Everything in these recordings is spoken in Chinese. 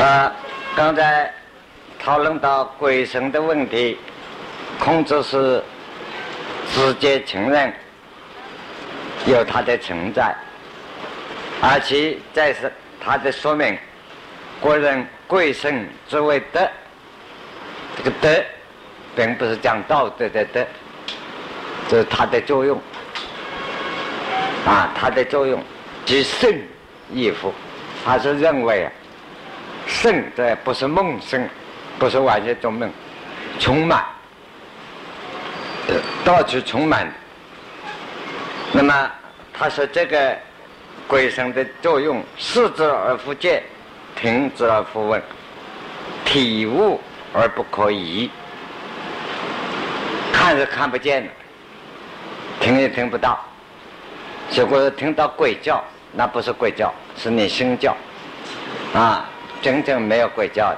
啊，刚才讨论到鬼神的问题，孔子是直接承认有它的存在，而且再是他的说明，国人贵神之为德，这个德并不是讲道德的德，这是它的作用啊，它的作用即圣亦福，他是认为啊。圣这不是梦圣，不是完全做梦，充满，到处充满。那么他说这个鬼神的作用，视之而不见，听之而复闻，体悟而不可疑，看是看不见的，听也听不到。结果听到鬼叫，那不是鬼叫，是你心叫，啊。真正没有鬼叫，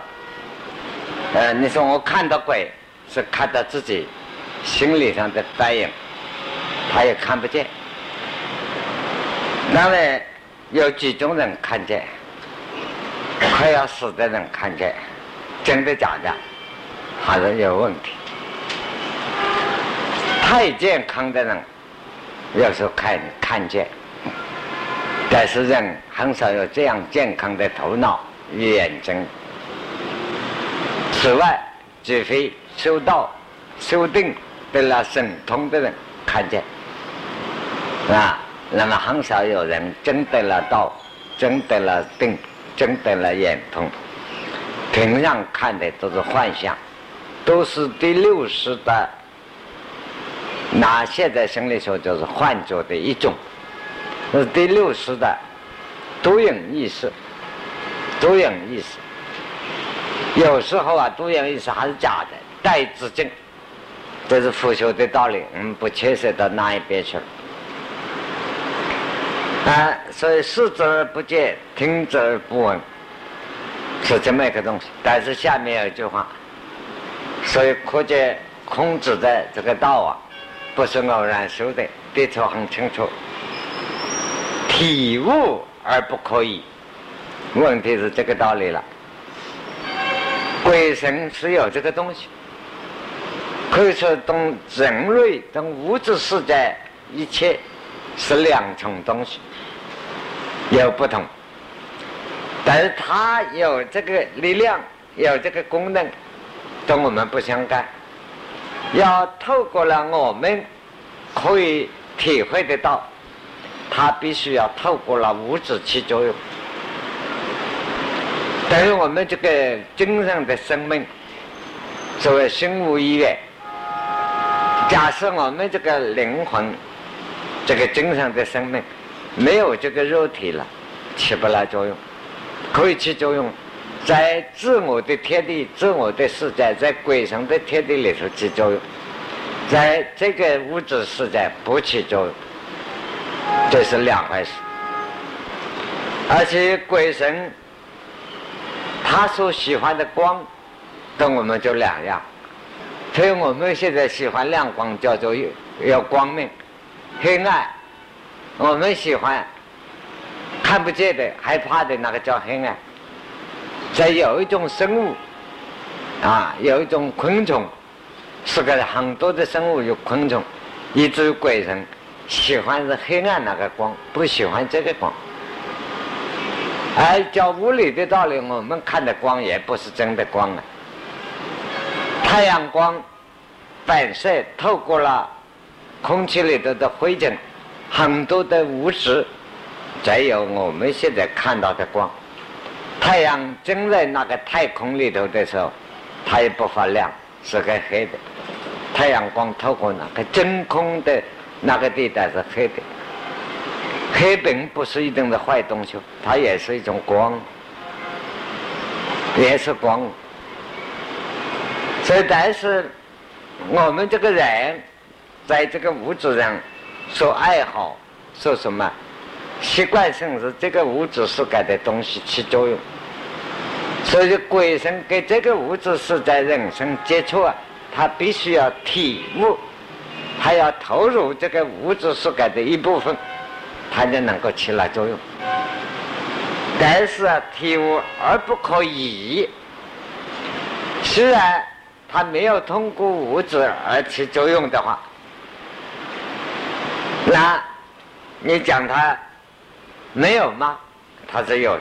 呃，你说我看到鬼，是看到自己心理上的反应，他也看不见。那么有几种人看见，快要死的人看见，真的假的，还是有问题。太健康的人，有时候看看见，但是人很少有这样健康的头脑。眼睛。此外，除非修道、修定得了神通的人看见，啊，那么很少有人真得了道、真得了定、真得了眼通。平常看的都是幻象，都是第六识的。那现在心理学就是幻觉的一种，是第六识的多影意识。多样意思，有时候啊，多样意思还是假的，带致敬，这是佛学的道理，我们不牵涉到那一边去了。啊，所以视之而不见，听之而不闻，是这么一个东西。但是下面有一句话，所以可见孔子的这个道啊，不是偶然修的，的确很清楚，体悟而不可以。问题是这个道理了，鬼神是有这个东西，可以说同人类、同物质世界一切是两重东西，有不同，但是它有这个力量，有这个功能，跟我们不相干。要透过了我们可以体会得到，它必须要透过了物质起作用。等于我们这个精神的生命，作为心无一元。假设我们这个灵魂，这个精神的生命没有这个肉体了，起不来作用。可以起作用，在自我的天地、自我的世界，在鬼神的天地里头起作用，在这个物质世界不起作用，这是两回事。而且鬼神。他所喜欢的光，跟我们就两样，所以我们现在喜欢亮光，叫做有光明；黑暗，我们喜欢看不见的、害怕的那个叫黑暗。在有一种生物，啊，有一种昆虫，是个很多的生物有昆虫，以至于鬼神喜欢是黑暗那个光，不喜欢这个光。而叫物理的道理，我们看的光也不是真的光啊。太阳光反射透过了空气里头的灰尘，很多的物质，才有我们现在看到的光。太阳真在那个太空里头的时候，它也不发亮，是个黑的。太阳光透过那个真空的那个地带是黑的。黑本不是一定的坏东西，它也是一种光，也是光。所以，但是我们这个人在这个物质上说爱好，说什么习惯性是这个物质世界的东西起作用。所以，鬼神跟这个物质世界人生接触啊，他必须要体悟，还要投入这个物质世界的一部分。它就能够起了作用，但是，体物而不可移。虽然它没有通过物质而起作用的话，那你讲它没有吗？它是有。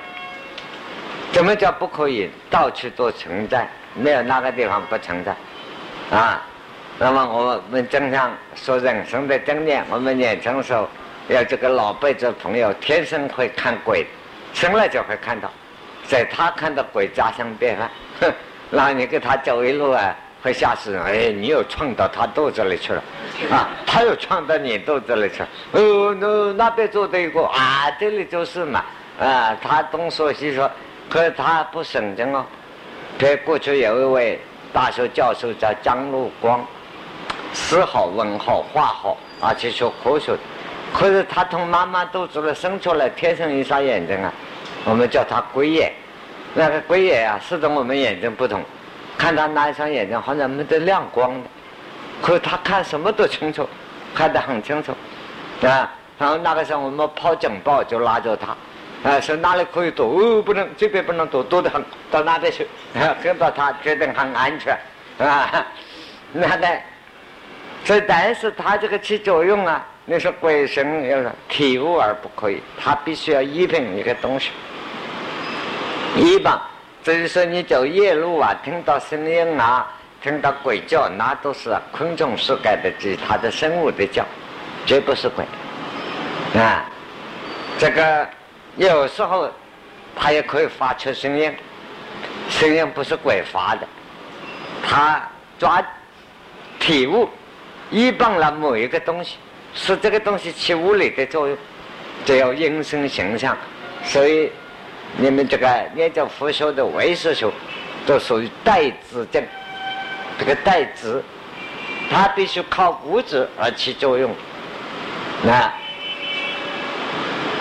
怎么叫不可以？到处都存在，没有哪个地方不存在啊。那么我们经常说人生的经验，我们年轻时要这个老辈子朋友，天生会看鬼，生来就会看到，在他看到鬼家乡便饭，哼，那你跟他走一路啊，会吓死人。哎，你又撞到他肚子里去了，啊，他又撞到你肚子里去了。哦，那那边坐的一个啊，这里就是嘛，啊，他东说西说，可他不省经哦。这过去有一位大学教授叫张路光。诗好，文好，画好，而且学科学。可是他从妈妈肚子里生出来，天生一双眼睛啊，我们叫他鬼眼。那个鬼眼啊，始终我们眼睛不同，看他那一双眼睛好像没得亮光的，可是他看什么都清楚，看得很清楚，啊。然后那个时候我们跑警报就拉着他，啊，说哪里可以躲，哦，不能这边不能躲，躲得很，到那边去，跟到他觉得很安全，啊，那个。所以，但是他这个起作用啊，你说鬼神要是体悟而不可以，他必须要依凭一个东西。一般，就是说你走夜路啊，听到声音啊，听到鬼叫，那都是昆虫世界的其他的生物的叫，绝不是鬼。啊，这个有时候它也可以发出声音，声音不是鬼发的，它抓体悟。依傍了某一个东西，是这个东西起物理的作用，就要阴生形象。所以你们这个念叫佛学的唯识学，都属于代子证。这个代子，它必须靠物质而起作用。那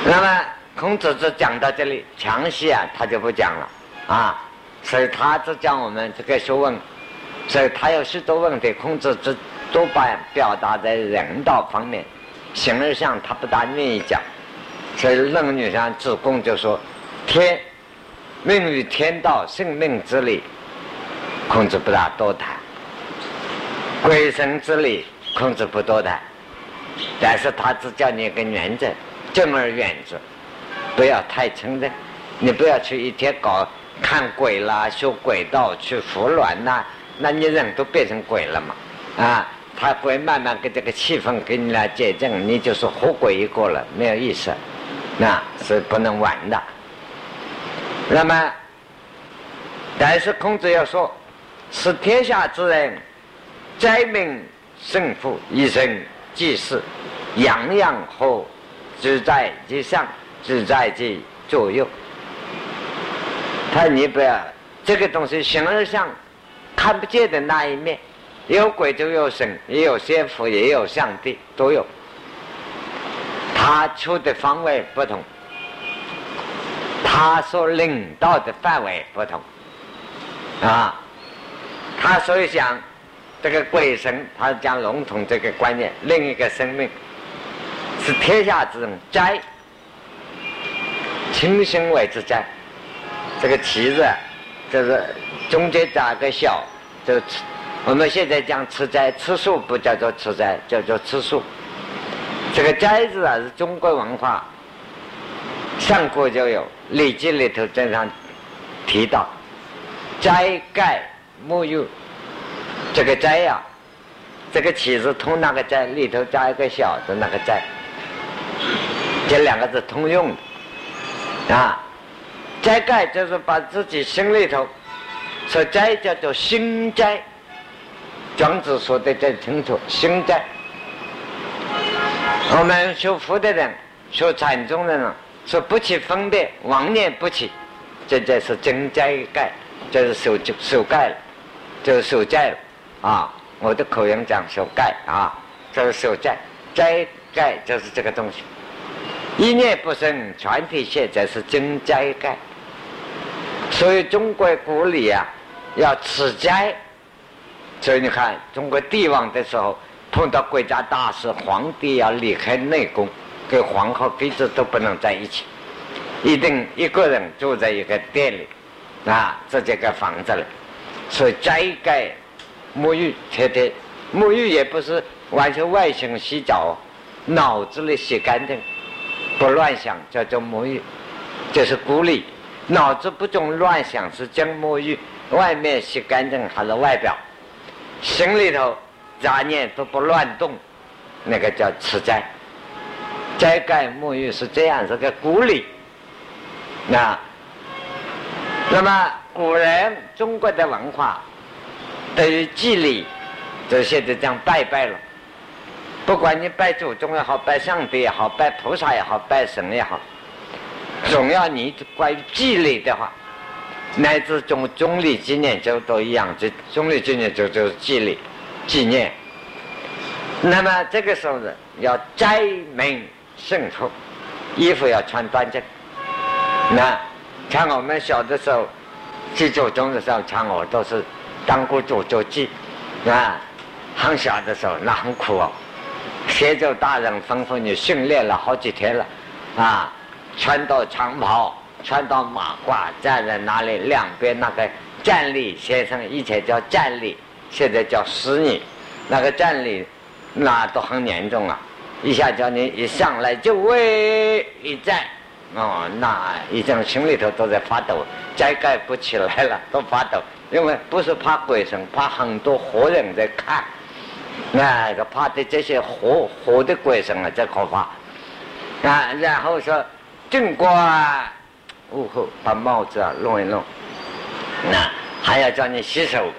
那么孔子只讲到这里，详细啊他就不讲了啊。所以他只讲我们这个学问，所以他有许多问题，孔子只。都把表达在人道方面，形而上他不大愿意讲，所以《论语》上子贡就说：“天命于天道，性命之理，孔子不大多谈；鬼神之理，孔子不多谈。但是他只教你一个原则：敬而远之，不要太称的。你不要去一天搞看鬼啦，修鬼道去服软呐，那你人都变成鬼了嘛？啊！”他会慢慢跟这个气氛给你来解正，你就是活鬼一个了，没有意思，那是不能玩的。那么，但是孔子要说，是天下之人，灾民胜负，一生济世，样样和，只在其上，只在其左右。他你不要这个东西形而上看不见的那一面。有鬼就有神，也有仙佛，也有上帝，都有。他出的方位不同，他所领导的范围不同，啊，他所以讲这个鬼神，他讲笼统这个观念，另一个生命是天下之人灾，清心为之灾。这个“其”字就是中间加个小，就。我们现在讲吃斋吃素，不叫做吃斋，叫做吃素。这个斋字啊，是中国文化上古就有，《礼记》里头经常提到斋盖沐浴。这个斋呀，这个起字通那个斋，里头加一个小的那个斋，这两个字通用的啊。斋盖就是把自己心里头所斋叫做心斋。庄子说的最清楚，心斋。我们学佛的人，学禅宗的人，说不起分别，妄念不起，这就是真斋盖，就是守守盖了，就是守斋了啊！我的口音讲守盖啊，就是守斋，斋盖就是这个东西。一念不生，全体现在是真斋盖。所以中国古礼啊，要持斋。所以你看，中国帝王的时候碰到国家大事，皇帝要离开内宫，跟皇后、妃子都不能在一起，一定一个人住在一个店里，啊，这几个房子里，所以斋戒沐浴，天天沐浴也不是完全外形洗澡，脑子里洗干净，不乱想叫做沐浴，就是鼓励脑子不中乱想是真沐浴，外面洗干净还是外表，心里头杂念都不乱动，那个叫持斋。斋戒沐浴是这样，是个鼓励。那，那么古人中国的文化，对于祭礼，就现在这样拜拜了。不管你拜祖宗也好，拜上帝也好，拜菩萨也好，拜神也好，总要你关于祭礼的话，乃至中中立纪念就都一样，这中立纪念就就是祭礼纪念。那么这个时候呢，要斋明圣福，衣服要穿端正。那像我们小的时候，祭祖宗的时候，像我都是当过祖宗祭，啊，很小的时候那很苦哦。协助大人吩咐你训练了好几天了，啊，穿到长袍，穿到马褂，站在那里两边那个站立先生，以前叫站立，现在叫侍女，那个站立那都很严重啊，一下叫你一上来就喂一站。哦，那一种心里头都在发抖，再盖不起来了，都发抖，因为不是怕鬼神，怕很多活人在看，那个怕的这些活活的鬼神啊，这可怕啊。然后说正官午后把帽子啊弄一弄，那还要叫你洗手，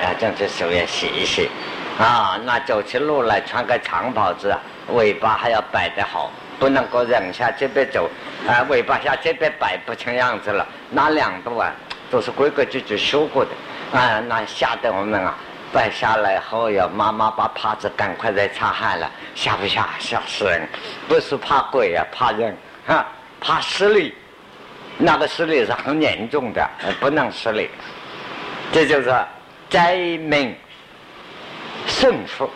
啊，将这手也洗一洗啊。那走起路来穿个长袍子，尾巴还要摆得好。不能够忍下这边走，啊，尾巴下这边摆不成样子了。那两度啊，都是规规矩矩修过的，啊，那吓得我们啊，摆下来后要妈妈把帕子赶快再擦汗了，吓不吓？吓死人！不是怕鬼啊，怕人，哈，怕失礼。那个失礼是很严重的，不能失礼。这就是灾民胜负，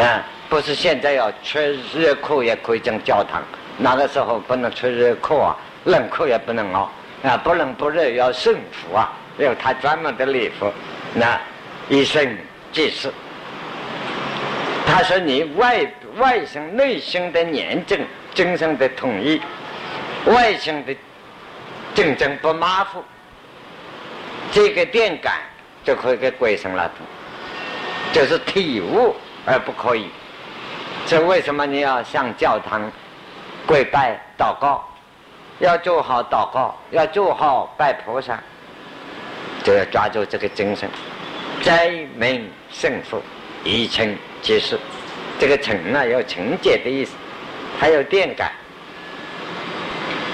啊。不是现在要吹热裤也可以进教堂，那个时候不能吹热裤啊，冷裤也不能哦，啊，不冷不热要胜服啊，有他专门的礼服。那一生即是，他说你外外心内心的严正，精神的统一，外心的正正不马虎，这个电感就可以给鬼神了，就是体悟而不可以。这为什么你要向教堂跪拜祷告？要做好祷告，要做好拜菩萨，就要抓住这个精神，灾民胜福，一清即事。这个惩啊，有惩戒的意思，还有电感。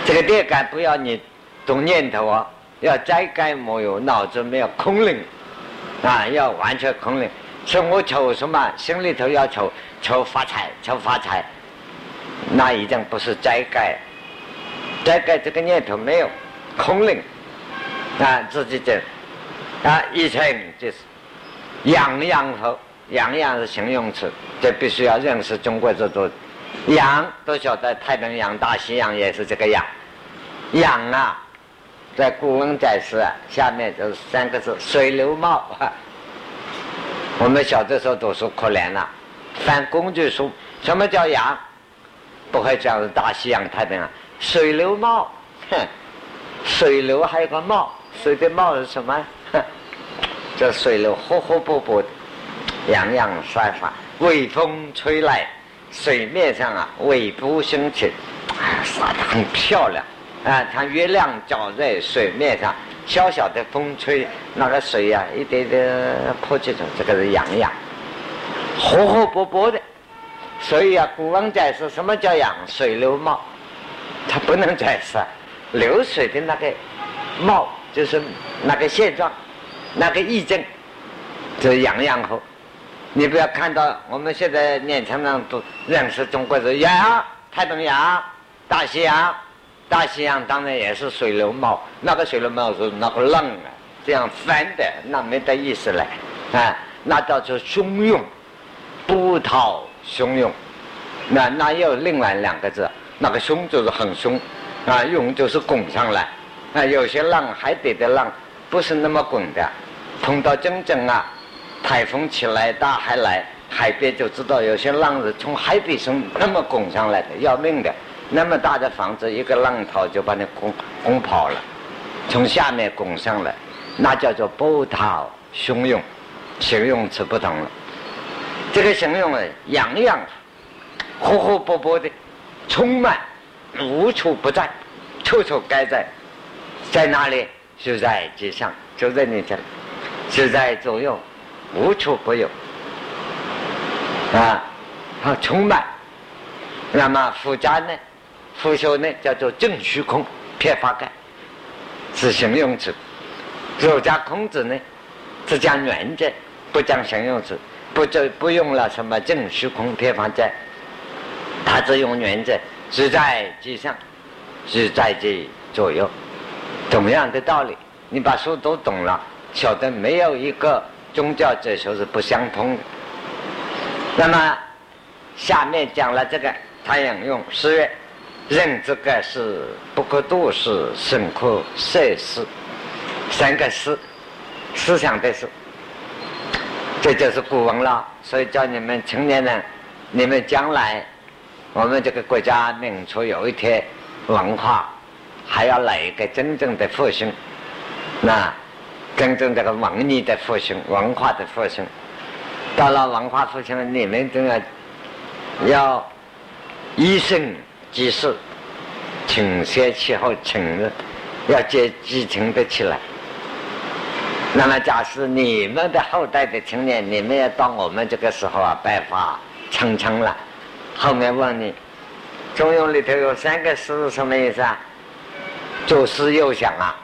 这个电感不要你动念头啊，要斋戒没有，脑子没有空灵啊，要完全空灵。说我求什么，心里头要求。求发财，求发财，那已经不是斋戒，斋戒这个念头没有，空灵，啊，自己这，啊，一成就是，洋洋好，洋洋是形容词，这必须要认识中国这种，洋都晓得太平洋、大西洋也是这个洋，洋啊，在《古文载诗》下面就是三个字：水流茂。我们小的时候读书可怜了。翻工具书，什么叫洋？不会讲大西洋太平洋，水流茂，哼，水流还有个茂，水的茂是什么？哼，这水流活活泼泼的，洋洋洒洒，微风吹来，水面上啊，微波升起，哎，洒的很漂亮啊！看月亮照在水面上，小小的风吹，那个水呀，一点点泼起来，这个是洋洋。活活泼泼的，所以啊，古文在说什么叫“养水流貌”，它不能在说流水的那个貌，就是那个现状，那个意境，就是洋洋好。你不要看到我们现在年轻人都认识中国人洋太平洋、大西洋，大西洋当然也是水流帽，那个水流帽是那个浪啊，这样翻的，那没得意思了啊，那叫做汹涌。波涛汹涌，那那又另外两个字，那个汹就是很凶，啊，涌就是拱上来，啊，有些浪海底的浪不是那么滚的，碰到真正啊，台风起来，大海来，海边就知道有些浪是从海底上那么拱上来的，要命的，那么大的房子，一个浪涛就把你拱拱跑了，从下面拱上来，那叫做波涛汹涌，形容词不同了，这个形容啊，洋洋，活活泼泼的，充满。无处不在，处处该在，在哪里就在街上，就在你这里，就在左右，无处不有，啊，好充满。那么复杂呢，佛学呢叫做正虚空，偏法盖，是形容词。儒家孔子呢，只讲原则，不讲形容词，不就不用了什么正虚空偏法盖，他只用原则。只在其上，只在这左右，同样的道理。你把书都懂了，晓得没有一个宗教哲学是不相通的。那么下面讲了这个，他引用诗曰：“认这个是不可度世，深可摄世。”三个思，思想的思，这就是古文了。所以叫你们青年人，你们将来。我们这个国家民族有一天文化还要来一个真正的复兴，那真正这个文艺的复兴、文化的复兴，到了文化复兴了，你们都要要以身济世，承先启后，请要接继承的起来。那么，假使你们的后代的青年，你们要到我们这个时候啊，白发苍苍了。后面问你，《中庸》里头有三个“诗”是什么意思啊？左思右想啊，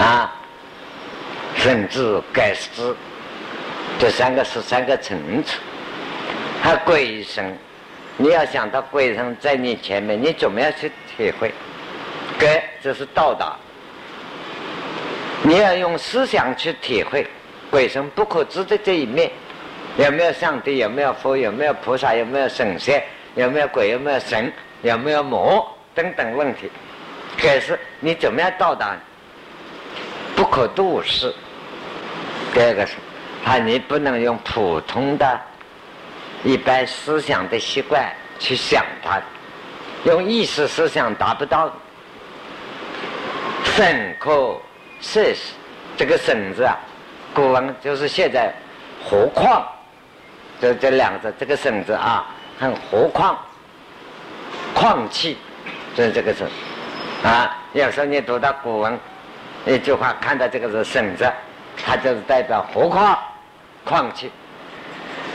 啊，甚至改思，这三个是三个层次。还鬼神，你要想到鬼神在你前面，你怎么样去体会？改这是道达，你要用思想去体会鬼神不可知的这一面。有没有上帝？有没有佛？有没有菩萨？有没有神仙？有没有鬼？有没有神？有没有魔？等等问题。可是你怎么样到达？不可度世。第二个是，啊，你不能用普通的、一般思想的习惯去想它，用意识思想达不到。深可摄世，这个“省”字啊，古文就是现在，何况。这这两个字，这个“省”字啊，很何况，矿气，就是这个字啊。有时候你读到古文一句话，看到这个是“省”字，它就是代表何况、矿气。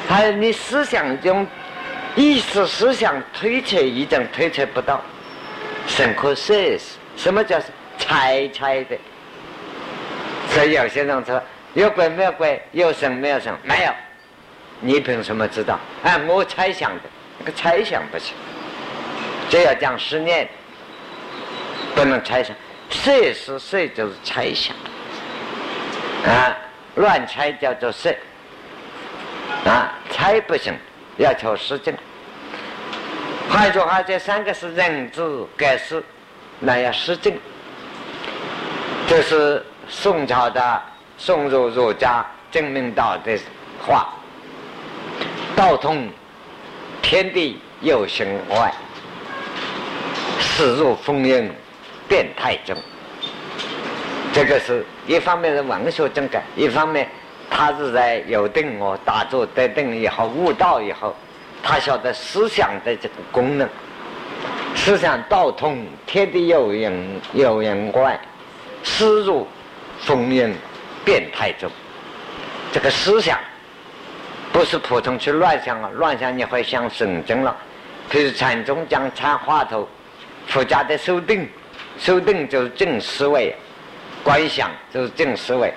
还有你思想中意识思想推测一种推测不到，深可摄实。什么叫猜猜的？所以有些人说有鬼没有鬼，有神没有神，没有。你凭什么知道？哎，我猜想的，那个猜想不行，这要讲实验，不能猜想。设是设就是猜想，啊，乱猜叫做设，啊，猜不行，要求实证。换句话，这三个是人之改事，那要实证。这是宋朝的宋儒儒家郑明道的话。道通天地有形外，死入风云变态中。这个是一方面是文学正改，一方面他是在有定我打坐得定以后悟道以后，他晓得思想的这个功能，思想道通天地有形有形外，死入风云变态中。这个思想。不是普通去乱想啊，乱想你会想神经了。譬如禅宗讲禅话头，佛家的修定，修定就是正思维，观想就是正思维，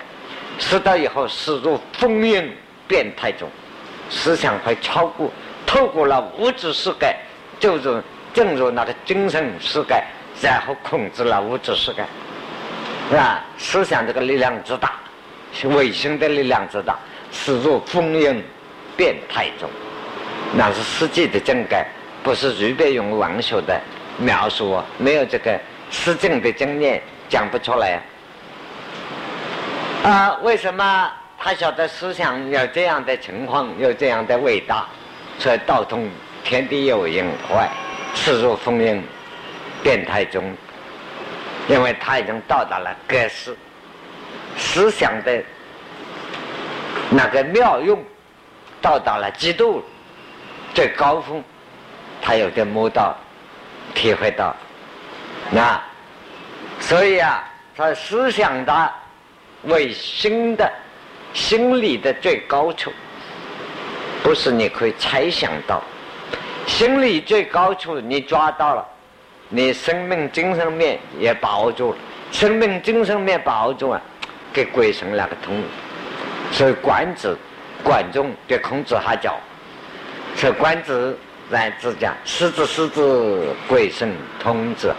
思到以后驶入风云变态中，思想会超过，透过了物质世界，就是进入那个精神世界，然后控制了物质世界，是吧？思想这个力量之大，是卫星的力量之大，驶入风云。变态中，那是实际的境界，不是随便用文学的描述啊，没有这个实证的经验，讲不出来啊。啊，为什么他晓得思想有这样的情况，有这样的伟大，所以道通天地有因坏，世俗风云变态中，因为他已经到达了格式思想的那个妙用，到达了极度最高峰，他有点摸到。体会到，那所以啊，他思想的为心的心理的最高处，不是你可以猜想到，心理最高处你抓到了，你生命精神面也把握住了，生命精神面把握住了，给鬼神那个通，所以管子管仲对孔子哈叫，所以管子。来自讲，狮子狮子，鬼神通子。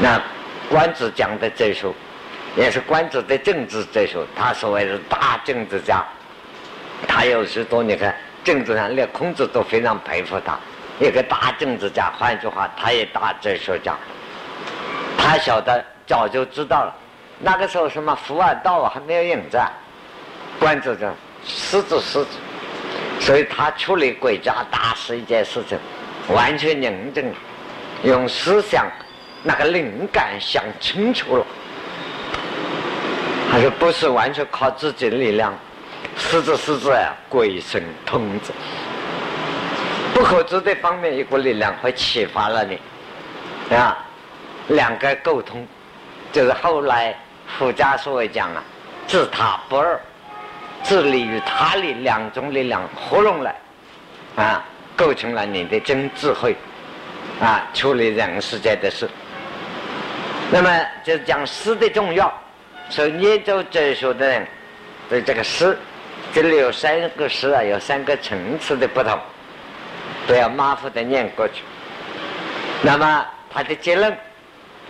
那关子讲的这首，也是关子的政治这首。他所谓是大政治家，他有许多你看政治上连孔子都非常佩服他，一个大政治家。换句话，他也大哲学家。他晓得早就知道了，那个时候什么伏尔道还没有引战，关子讲狮子狮子。所以他处理国家大事一件事情，完全认真，用思想那个灵感想清楚了，他说不是完全靠自己的力量？实质实质啊，鬼神通者，不可知的方面一股力量会启发了你，啊，两个沟通，就是后来佛家所谓讲啊，自他不二。自利与他利两种力量合拢来，啊，构成了你的真智慧，啊，处理人世间的事。那么就讲诗的重要，所以研究哲学的人对这个诗，这里有三个诗啊，有三个层次的不同，都要马虎的念过去。那么他的结论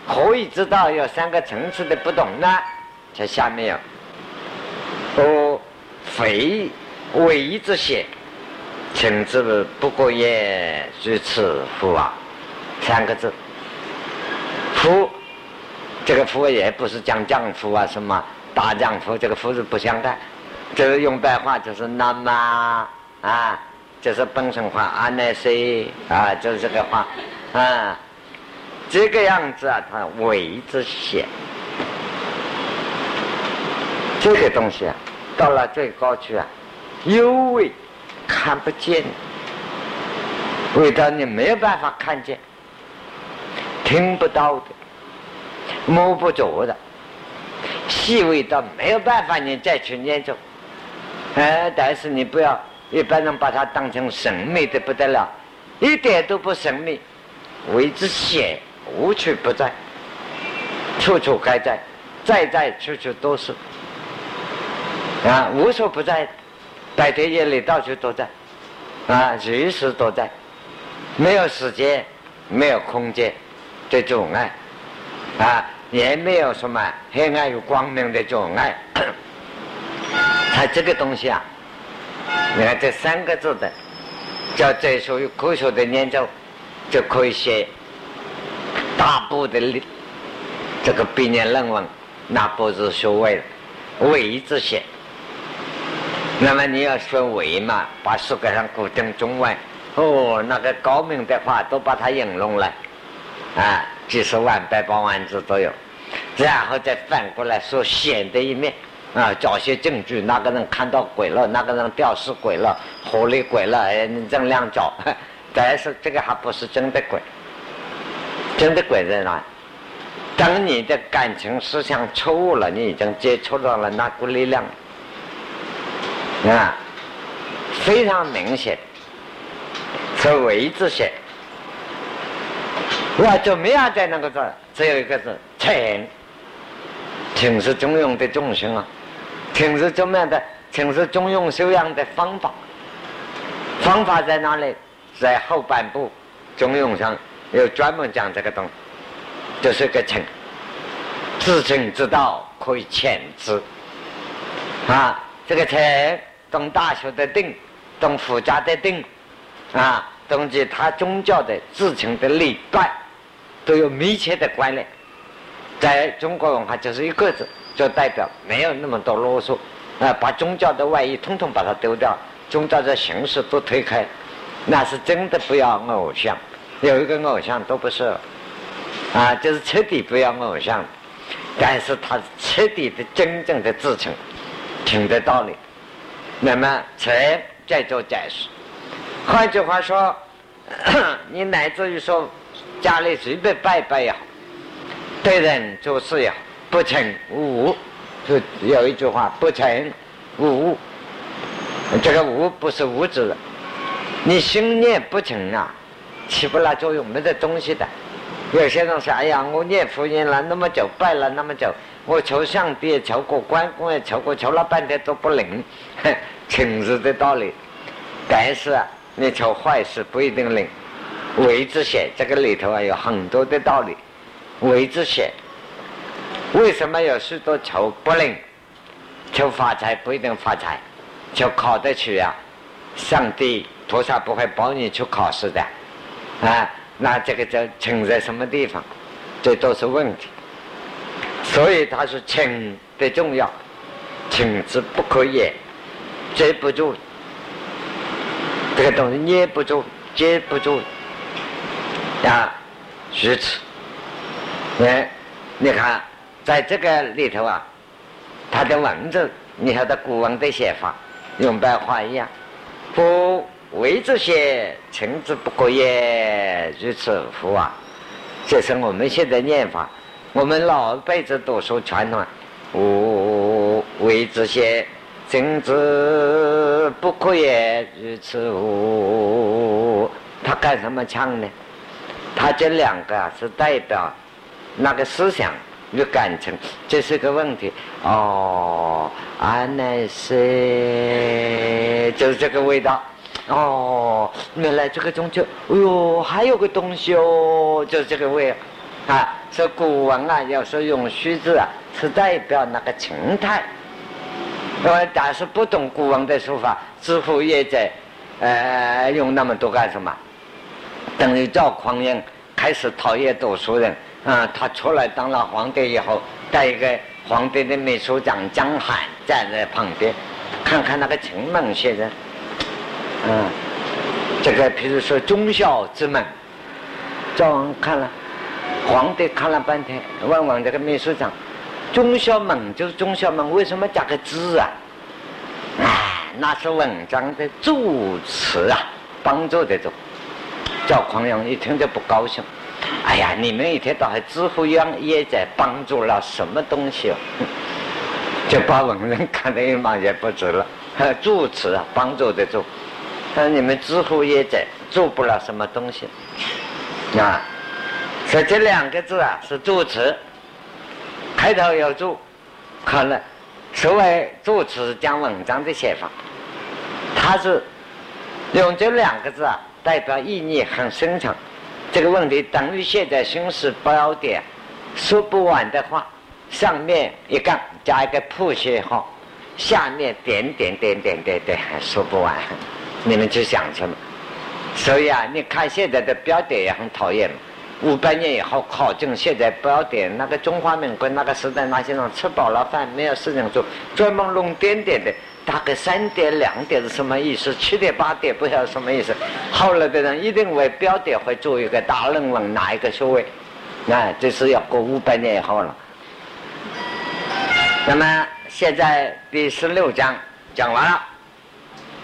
可以知道有三个层次的不同呢？在下面有，哦。非为之邪，请之不过也如此乎啊？三个字，夫，这个夫也不是讲丈夫啊，什么大丈夫，这个夫是不相干。这个用白话就是那么啊，就是本身话阿那些啊，就是这个话啊，这个样子啊，他为之邪，这个东西啊。到了最高去啊，幽微看不见，味道你没有办法看见，听不到的，摸不着的，细微到没有办法你再去研究。哎，但是你不要一般人把它当成神秘的不得了，一点都不神秘，为之显，无处不在，处处该在，在在处处都是。啊，无所不在，白天夜里到处都在，啊，随时都在，没有时间，没有空间的阻碍，啊，也没有什么黑暗与光明的阻碍。它这个东西啊，你看这三个字的，叫这属于科学的研究，就可以写大部的这个毕业论文，那不是学位了，伪字写。那么你要说为嘛，把书盖上古今中外，哦，那个高明的话都把它引用了，啊，几十万、百八万字都有，然后再反过来说显的一面，啊，找些证据，那个人看到鬼了，那个人吊死鬼了，火里鬼了，哎，你这样找，但是这个还不是真的鬼，真的鬼在哪？当你的感情思想错误了，你已经接触到了那股力量。啊，非常明显，是为之显。我怎么样在那个字？只有一个字：情。情是中庸的中心啊，情是怎么样的？情是中庸修养的方法。方法在哪里？在后半部中庸上有专门讲这个东西，就是个情。知情之道可以遣之。啊，这个情。懂大学的定，懂佛家的定，啊，东西，他宗教的自成的礼拜都有密切的关联。在中国文化，就是一个字，就代表没有那么多啰嗦啊，把宗教的外衣统统把它丢掉，宗教的形式都推开，那是真的不要偶像，有一个偶像都不是啊，就是彻底不要偶像，但是他彻底的真正的自成，听的道理，那么才再做解释。换句话说，你乃至于说家里随便拜拜也好。对人做事也好，不成无物，就有一句话：不成无物。这个无不是物质的，你心念不成啊，起不来作用，没得东西的。有些人说：“哎呀，我念佛念了那么久，拜了那么久，我求上帝求过，关公也求过，求了半天都不灵。”情是的道理，但是啊，你求坏事不一定灵。为之写这个里头啊，有很多的道理。为之写，为什么有许多求不灵？求发财不一定发财，求考得起啊！上帝菩萨不会帮你去考试的，啊，那这个就请在什么地方？这都是问题。所以他说请的重要，请之不可也，接不住，这个东西捏不住，接不住，啊，如此。哎，你看，在这个里头啊，他的文字，你晓得古文的写法，用白话一样，不为之写，情之不可也，如此乎啊？这是我们现在念法，我们老辈子读书传统，无为之写，情之不可也，如此乎？他干什么唱呢？他这两个啊，是代表。那个思想与感情，这是个问题。哦，安乃是就是这个味道。哦，原来这个中秋，哎呦，还有个东西哦，就是这个味。啊，说古文啊，要说用虚字啊，是代表那个情态。呃，但是不懂古文的书法，知乎也在，呃，用那么多干什么？等于赵匡胤开始讨厌读书人。啊，他出来当了皇帝以后，带一个皇帝的秘书长江海站在旁边，看看那个秦门先生，嗯，这个比如说忠孝之门，赵王看了，皇帝看了半天，问问这个秘书长，忠孝门就是忠孝门，为什么加个字啊？啊，那是文章的助词啊，帮助的助。赵匡胤一听就不高兴。哎呀，你们一天到晚知乎央也在帮助了什么东西哦？就把文人看得一毛也不值了。助词啊，帮助的助。但你们知乎也在助不了什么东西。啊，所以这两个字啊是助词，开头有助，看了所谓助词讲文章的写法，它是用这两个字啊代表意义很深长。这个问题等于现在形式标点说不完的话，上面一杠加一个破写号，下面点点点点点点还说不完，你们去想什么？所以啊，你看现在的标点也很讨厌。五百年以后考证现在标点，那个中华民国那个时代那些人吃饱了饭没有事情做，专门弄点点的。大概三点两点是什么意思？七点八点不晓得什么意思。后来的人一定为标点会做一个大论文，拿一个学位。那这是要过五百年以后了。那么现在第十六章讲完了，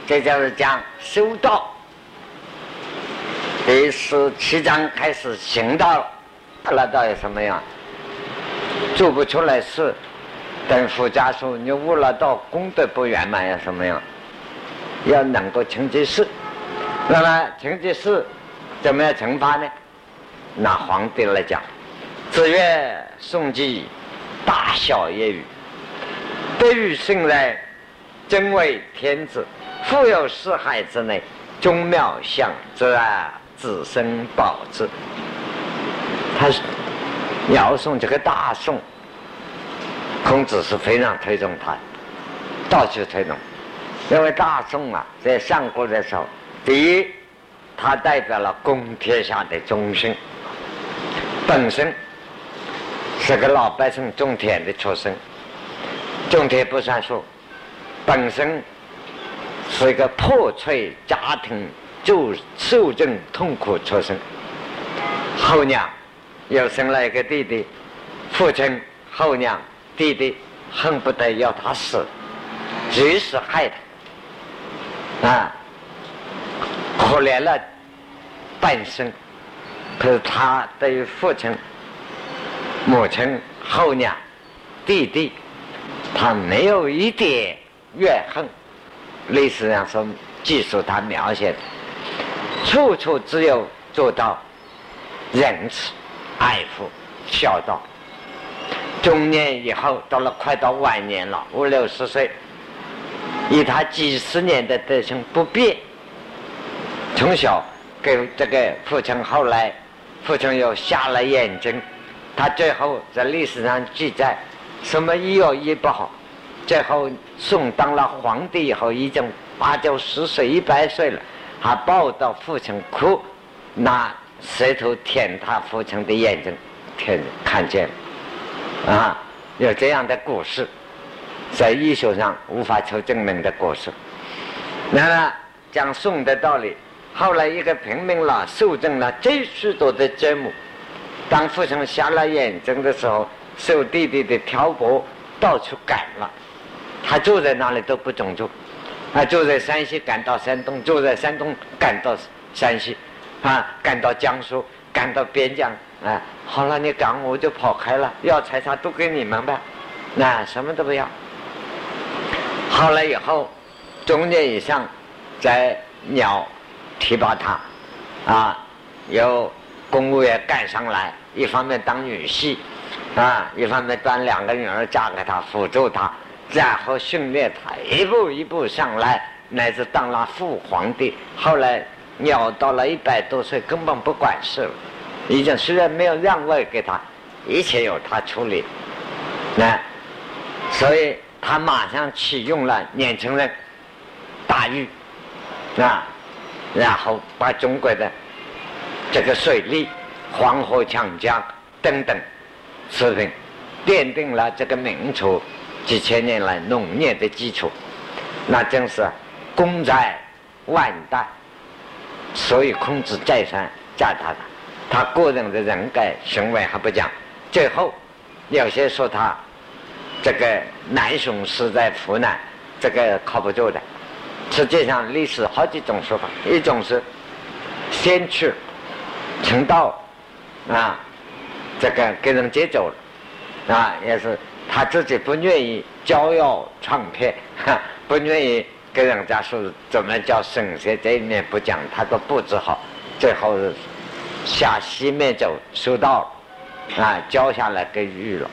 这就是讲修道。第十七章开始行道了，那到底什么样？做不出来事。等佛家说，你悟了道，功德不圆满要什么样？要能够成这事。那么成这事，怎么样惩罚呢？拿皇帝来讲，子曰：“宋季，大小业语，德育圣人，真为天子。富有四海之内，宗庙相则子孙保之。”他是要送这个大宋。孔子是非常推崇他，到处推崇，因为大宋啊，在上古的时候，第一他代表了公天下的忠心，本身是个老百姓种田的出身，种田不算数，本身是一个破碎家庭，就受尽痛苦出身。后娘又生了一个弟弟，父亲、后娘、弟弟恨不得要他死，随时害他，啊，可怜了半生。可是他对于父亲、母亲、后娘、弟弟，他没有一点怨恨。历史上说记述他描写的，处处只有做到。仁慈、爱护、孝道。中年以后，到了快到晚年了，五六十岁，以他几十年的德行不变，从小给这个父亲，后来父亲又瞎了眼睛，他最后在历史上记载，什么医药医不好，最后宋当了皇帝以后，已经八九十岁、一百岁了，还抱到父亲哭，那。舌头舔他父亲的眼睛，舔看见，啊，有这样的故事，在医学上无法求证明的故事。那么讲宋的道理，后来一个平民了，受尽了最许多的折磨。当父亲瞎了眼睛的时候，受弟弟的挑拨，到处赶了。他住在哪里都不准住，啊，住在山西赶到山东，住在山东赶到山西。啊，赶到江苏，赶到边疆，啊，好了，你赶我就跑开了，要财产都给你们吧，那什么都不要。好了以后，中年以上，在鸟提拔他，啊，由公务员干上来，一方面当女婿，啊，一方面当两个女儿嫁给他，辅助他，然后训练他，一步一步上来，乃至当了父皇帝，后来。鸟到了一百多岁，根本不管事了，已经虽然没有让位给他，一切由他处理，那，所以他马上启用了年轻人，大禹，啊，然后把中国的这个水利、黄河、长江等等事情，奠定了这个民族几千年来农业的基础，那真是功在万代。所以孔子再三赞他的，他个人的人格行为还不讲。最后，有些说他这个南雄是在湖南，这个靠不住的。实际上，历史好几种说法，一种是先去成道啊，这个给人接走了啊，也是他自己不愿意骄傲创片，不愿意。跟人家说怎么叫神仙，这一面不讲，他都布置好，最后是下西面走收到，啊，交下来给玉了。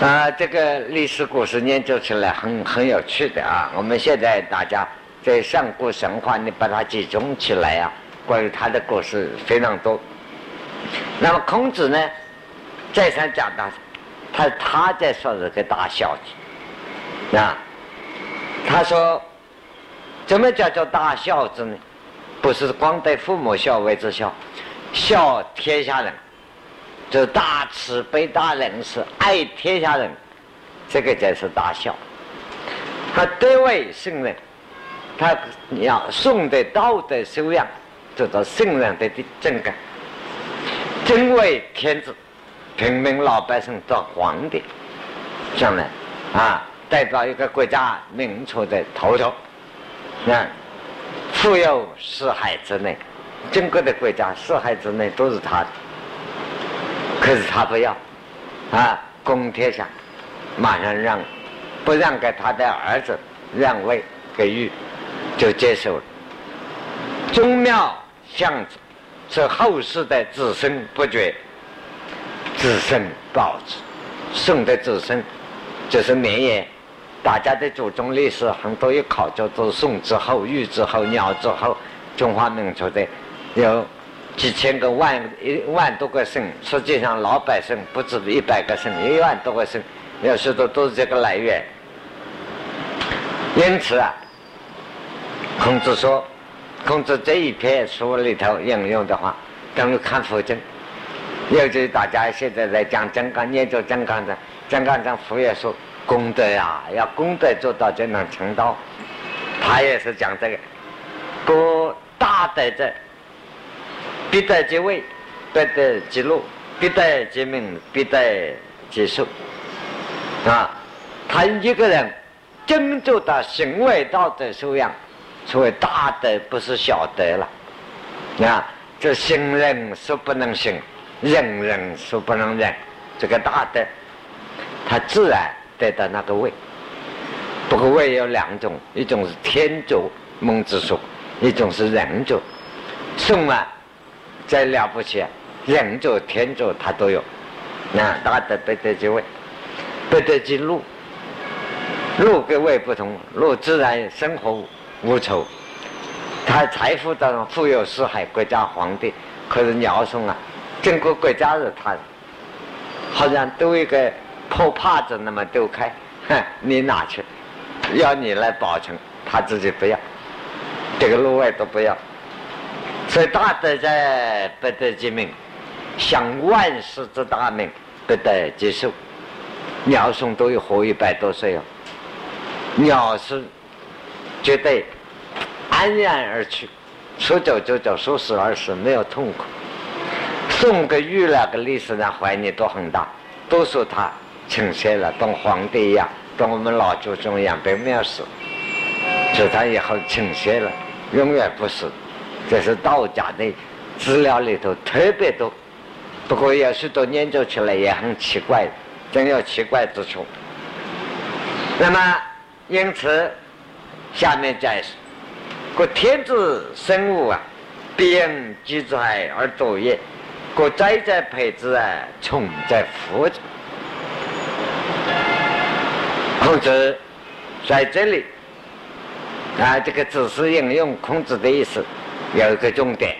啊，这个历史故事研究起来很很有趣的啊。我们现在大家在上古神话，你把它集中起来啊，关于他的故事非常多。那么孔子呢，再三讲他，他他在说这个大孝子，啊。他说：“怎么叫做大孝子呢？不是光对父母孝为之孝，孝天下人，就大慈悲、大仁慈，爱天下人，这个才是大孝。他对外圣人，他要送的道德修养，叫做圣人的的正感。真为天子，平民老百姓做皇帝，将来啊。”代表一个国家民族的头头，那富有四海之内，中国的国家四海之内都是他的，可是他不要，啊，公天下，马上让，不让给他的儿子让位给予，就接受了。宗庙相子是后世的子孙不绝，子孙保持，宋的子孙就是绵延。大家的祖宗历史很多有考究，都是宋之后、玉之后、鸟之后，中华民族的有几千个万一万多个姓，实际上老百姓不止一百个姓，一万多个姓，有许多都是这个来源。因此啊，孔子说，孔子这一篇书里头引用的话，等于看佛经。尤其大家现在在讲金刚，念着金刚的，金刚上佛也说功德呀，要功德做到才能成道。他也是讲这个，不大德者，必得即位，必得即路，必得其名，必得即寿。啊，他一个人真做到行为道德修养，所谓大德不是小德了。啊，这行人是不能行，人人是不能忍，这个大德，他自然得到那个位。不过位有两种，一种是天主孟子说，一种是人主。送啊，再了不起，人主天主他都有。那大德不得其位，不得其禄。禄跟位不同，禄自然生活无愁，他财富当中富有四海，国家皇帝。可是鸟松啊，整个国家是他，好像丢一个破帕子那么丢开，哼，你拿去，要你来保存，他自己不要，这个路外都不要。所以大德在不得其名，享万世之大名，不得其寿。鸟松都有活一百多岁哦。鸟是绝对安然而去，说走就走，说死而死，没有痛苦。宋跟玉那个历史上怀念都很大，都说他倾斜了，跟皇帝一样，跟我们老祖宗一样，并没有死，说他以后倾斜了，永远不死。这是道家的资料里头特别多，不过有许多研究起来也很奇怪，真有奇怪之处。那么。因此，下面再说：故天子生物啊，必因积财而多也；故灾在培之啊，穷在富。孔子在这里啊，这个只是引用孔子的意思，有一个重点，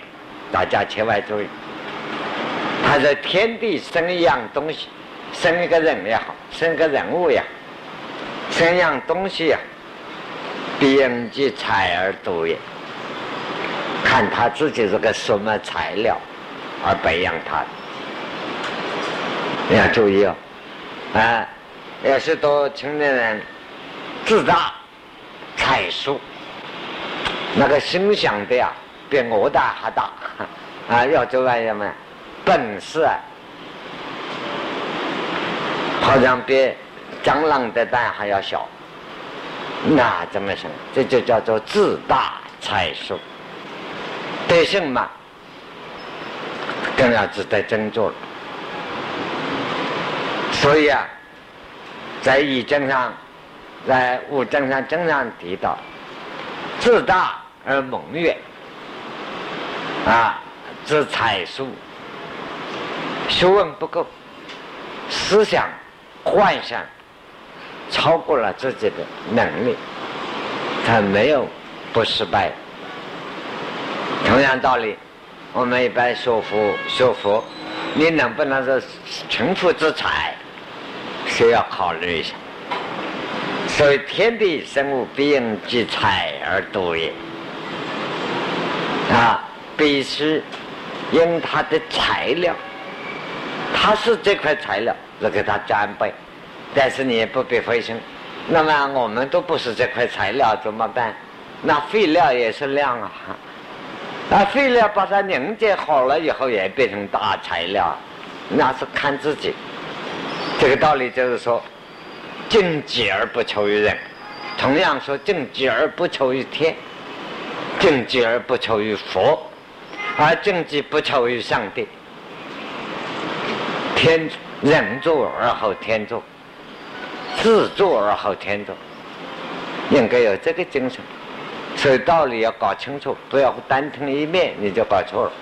大家千万注意。他说：天地生一样东西，生一个人也好，生个人物也好。生养东西呀，必因其材而多也。看他自己是个什么材料而培养他，你要注意哦。啊，有许多青年人自大、才疏，那个心想的呀，比我大还大 啊！要做玩意么本事啊，好像比。蟑螂的蛋还要小，那怎么行？这就叫做自大才疏。对性嘛，更要值得斟酌了。所以啊，在易经上，在物证上经常提到，自大而猛越，啊，自才疏，学问不够，思想幻想。超过了自己的能力，他没有不失败。同样道理，我们一般学佛学佛，你能不能是群富之才，需要考虑一下。所以天地生物必因其才而多也，啊，必须因它的材料，它是这块材料，来给它装备。但是你也不必灰心，那么我们都不是这块材料怎么办？那废料也是量啊，那废料把它凝结好了以后也变成大材料，那是看自己。这个道理就是说，敬己而不求于人，同样说敬己而不求于天，敬己而不求于佛，而敬己不求于上帝。天人作而后天作。自作而后天作，应该有这个精神。所以道理要搞清楚，不要单听一面你就搞错了。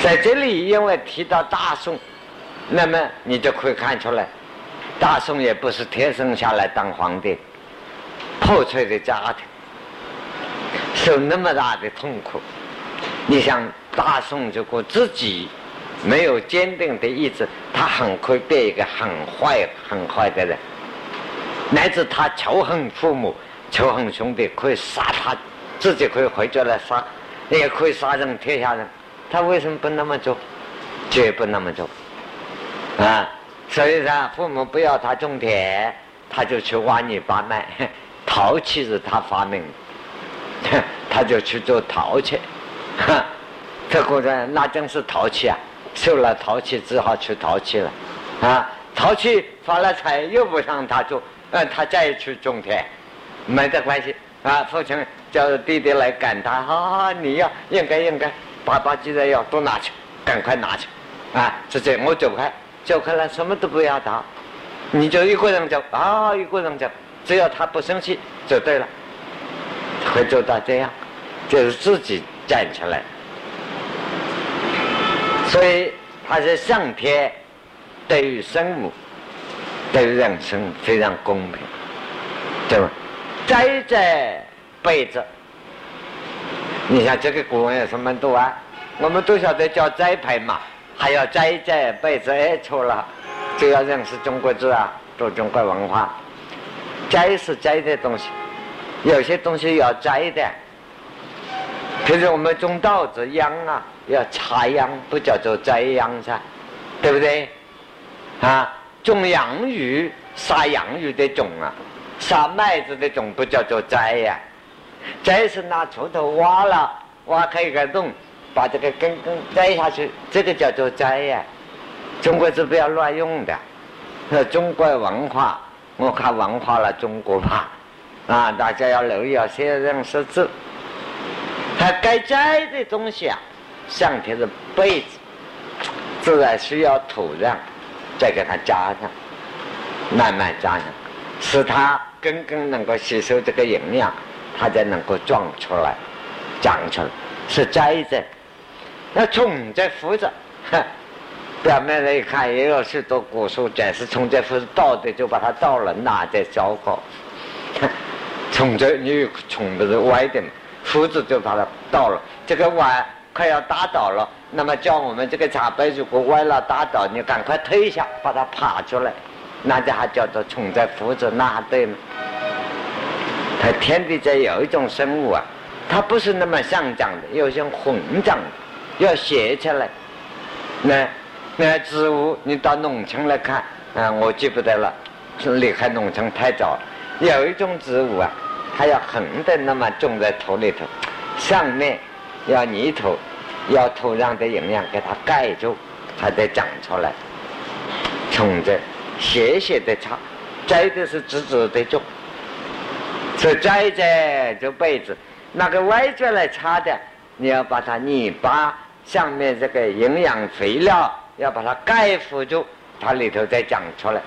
在这里，因为提到大宋，那么你就可以看出来，大宋也不是天生下来当皇帝，破碎的家庭，受那么大的痛苦。你想，大宋如果自己没有坚定的意志，他很快变一个很坏、很坏的人，乃至他仇恨父母、仇恨兄弟，可以杀他自己可以回家来杀，也可以杀人天下人，他为什么不那么做？绝不那么做啊！所以说，父母不要他种田，他就去挖泥巴卖。陶器是他发明的，他就去做陶器。这个人那真是陶器啊！受了陶器，只好去陶器了啊！陶器发了财，又不让他做，嗯，他再去种田，没得关系啊！父亲叫弟弟来赶他，哈啊，你要应该应该，爸爸既然要都拿去，赶快拿去。啊，直接我走开，走开了，什么都不要打，你就一个人走啊，一个人走，只要他不生气就对了，会做到这样，就是自己站起来。所以他是上天对于生母、对于人生非常公平，对吧？栽在被子，你像这个古文有什么多啊？我们都晓得叫栽培嘛。还要摘摘被子，哎，错了，就要认识中国字啊，读中国文化。摘是摘的东西，有些东西要摘的。比如我们种稻子秧啊，要插秧，不叫做摘秧噻，对不对？啊，种洋芋，撒洋芋的种啊，撒麦子的种不叫做摘呀，摘是拿锄头挖了，挖开一个洞。把这个根根摘下去，这个叫做摘呀。中国字不要乱用的。中国文化，我看文化了中国吧，啊，大家要留意啊，先认识字。它该摘的东西啊，上天是被子，自然需要土壤，再给它加上，慢慢加上，使它根根能够吸收这个营养，它才能够壮出来，长出来，是摘的。那虫在扶着，表面来看也有许多古书讲是虫在扶着倒的，就把它倒了，拿在烧烤。虫在你虫不是歪的嘛，扶着就把它倒了。这个碗快要打倒了，那么叫我们这个茶杯如果歪了。打倒，你赶快推一下，把它爬出来，那这还叫做虫在扶着，那还对吗？它天地间有一种生物啊，它不是那么上长的，有些混长的。要写起来，那那植物，你到农村来看，啊，我记不得了，离开农村太早。有一种植物啊，它要横的那么种在土里头，上面要泥土，要土壤的营养给它盖住，它才长出来。从这斜斜的插，摘的是直直的种，所以摘摘这被子，那个歪着来插的，你要把它泥巴。上面这个营养肥料要把它盖覆住，它里头再长出来。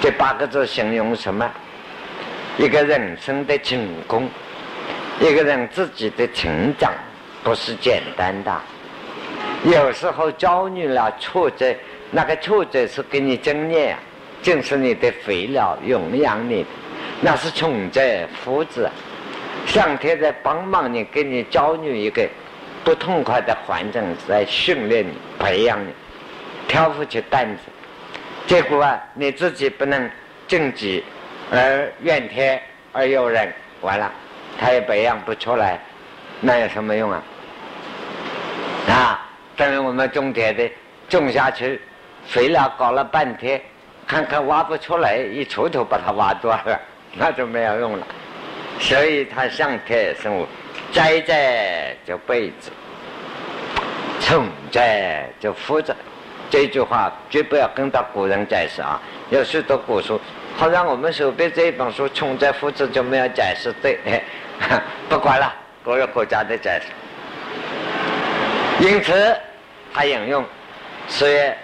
这八个字形容什么？一个人生的成功，一个人自己的成长，不是简单的。有时候遭遇了挫折，那个挫折是给你增业，就是你的肥料，营养你，那是从在福子，上天在帮忙你，给你遭遇一个。不痛快的环境来训练你、培养你，挑不起担子，结果啊，你自己不能正己，而怨天而尤人，完了，他也培养不出来，那有什么用啊？啊，等于我们种田的，种下去，肥料搞了半天，看看挖不出来，一锄头把它挖断了，那就没有用了。所以，它上天生物。栽在叫被子，种在就扶着。这句话绝不要跟到古人解释啊！有许多古书，好像我们手边这一本书“穷在扶着”就没有解释对，不管了，各个国家的解释。因此，他引用是曰：“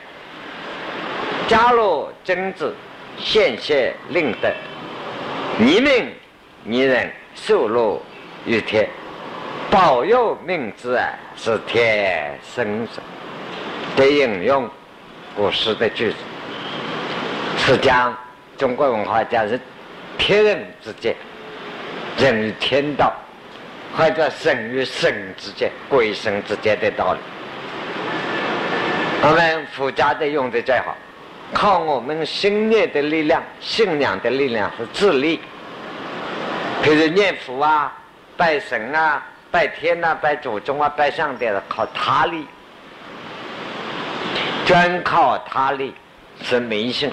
家若贞子，献血令德，泥命泥人，受禄于天。”保佑命之啊，是天生者。的引用古诗的句子，是讲中国文化讲是天人之间，人与天道，或者神与神之间、鬼神之间的道理。我们佛家的用的最好，靠我们心念的力量、信仰的力量和自立。比如念佛啊。拜神啊、拜天啊、拜祖宗啊、拜上帝的，靠他力，专靠他力是迷信，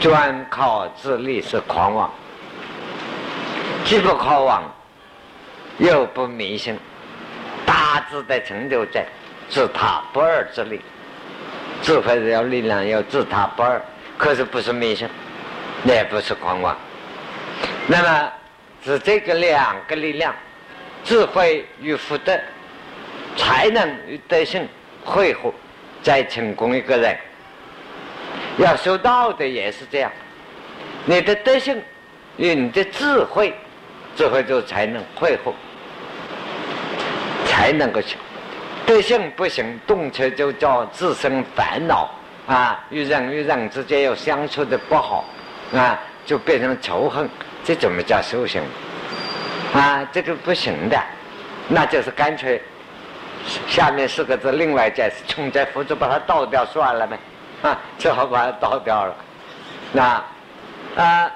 专靠自力是狂妄。既不狂妄，又不迷信，大智的成就在自他不二之力。智慧是要力量，要自他不二，可是不是迷信，也不是狂妄。那么是这个两个力量，智慧与福德，才能与德性汇合，再成功一个人。要修道的也是这样，你的德性与你的智慧。智慧就才能汇合，才能够行。德性不行，动车就叫自身烦恼啊！与人与人之间又相处的不好啊，就变成仇恨，这怎么叫修行？啊，这个不行的，那就是干脆下面四个字，另外解释：穷在福州把它倒掉算了呗，啊，只好把它倒掉了。那啊。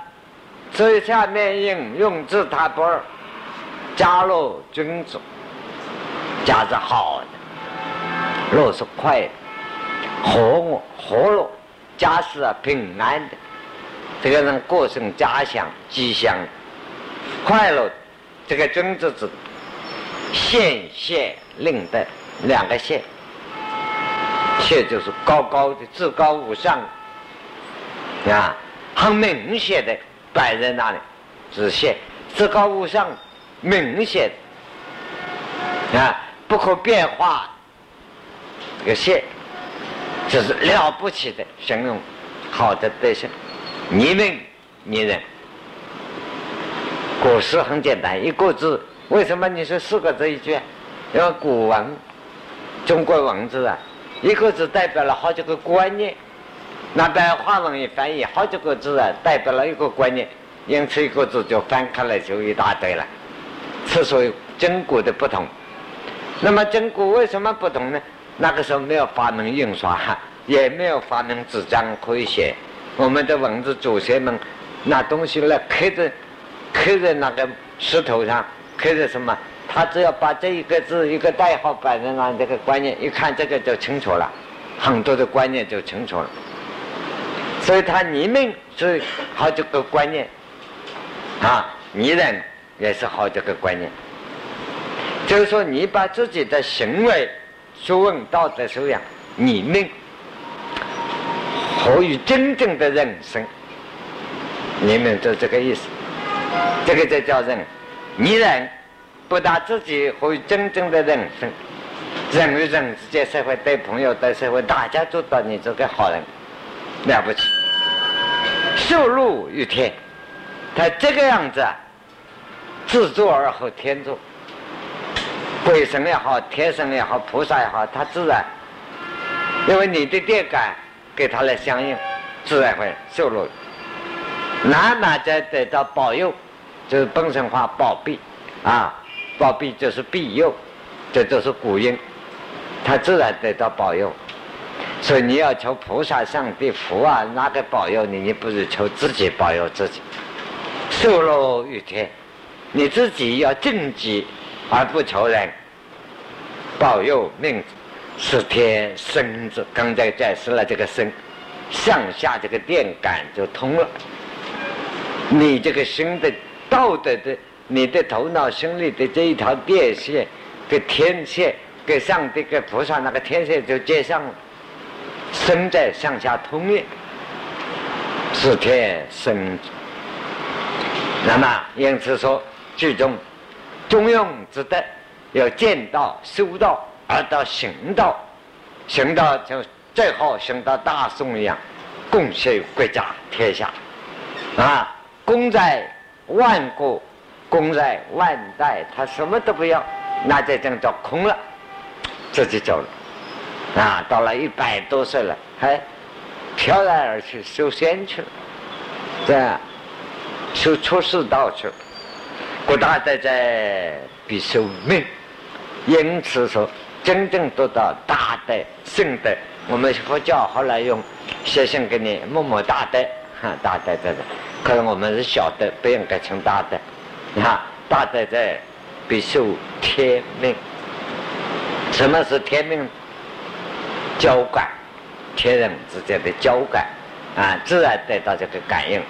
所以下面用用字他不二，家乐君子，家是好的，乐是快的，和我和乐，家是平安的，这个人过生家祥吉祥，快乐，这个君子指现谢令的两个谢，谢就是高高的至高无上，啊，很明显的。摆在那里，是现，至高无上，明显啊，不可变化。这个现，这是了不起的形容好的德行，你们你人。古诗很简单，一个字。为什么你说四个字一句？因为古文，中国文字啊，一个字代表了好几个观念。那白话文一翻译，好几个字啊，代表了一个观念，因此一个字就翻开来就一大堆了。是属于真古的不同。那么真古为什么不同呢？那个时候没有发明印刷，也没有发明纸张可以写。我们的文字祖先们拿东西来刻着刻在那个石头上，刻在什么？他只要把这一个字一个代号摆在那，这个观念一看，这个就清楚了，很多的观念就清楚了。所以他你们是好几个观念，啊，拟人也是好几个观念。就是说，你把自己的行为、学问、道德修养你们，和与真正的人生，你们就这个意思。这个就叫人你人，不但自己和与真正的人生，人与人之间，社会对朋友对社会，大家做到你这个好人。了不起，受禄于天，他这个样子，自作而后天作，鬼神也好，天神也好，菩萨也好，他自然，因为你的电感给他来相应，自然会受禄。哪哪在得到保佑，就是本身话保庇，啊，保庇就是庇佑，这都是古音，他自然得到保佑。所以你要求菩萨、上帝、佛啊，哪个保佑你？你不如求自己保佑自己。受禄于天，你自己要正己，而不求人保佑命。是天生子，刚才解释了这个生，上下这个电感就通了。你这个心的道德的，你的头脑心里的这一条电线，跟天线，跟上帝、跟菩萨那个天线就接上了。身在上下通也，是天生。那么，因此说，剧中中庸之德，要见道、修道，而到行道，行道就最好行到大宋一样，贡献国家天下，啊，功在万国，功在万代，他什么都不要，那这真叫空了，这就走了。啊，到了一百多岁了，还飘然而去修仙去了，这样修出世道去了。古大德在必修命，因此说真正得到大德、圣德。我们佛教后来用写信给你，默默大德，哈，大德在这。可是我们是小的，不应该称大的。你看，大的在必受天命。什么是天命？交感，天人之间的交感，啊，自然得到这个感应。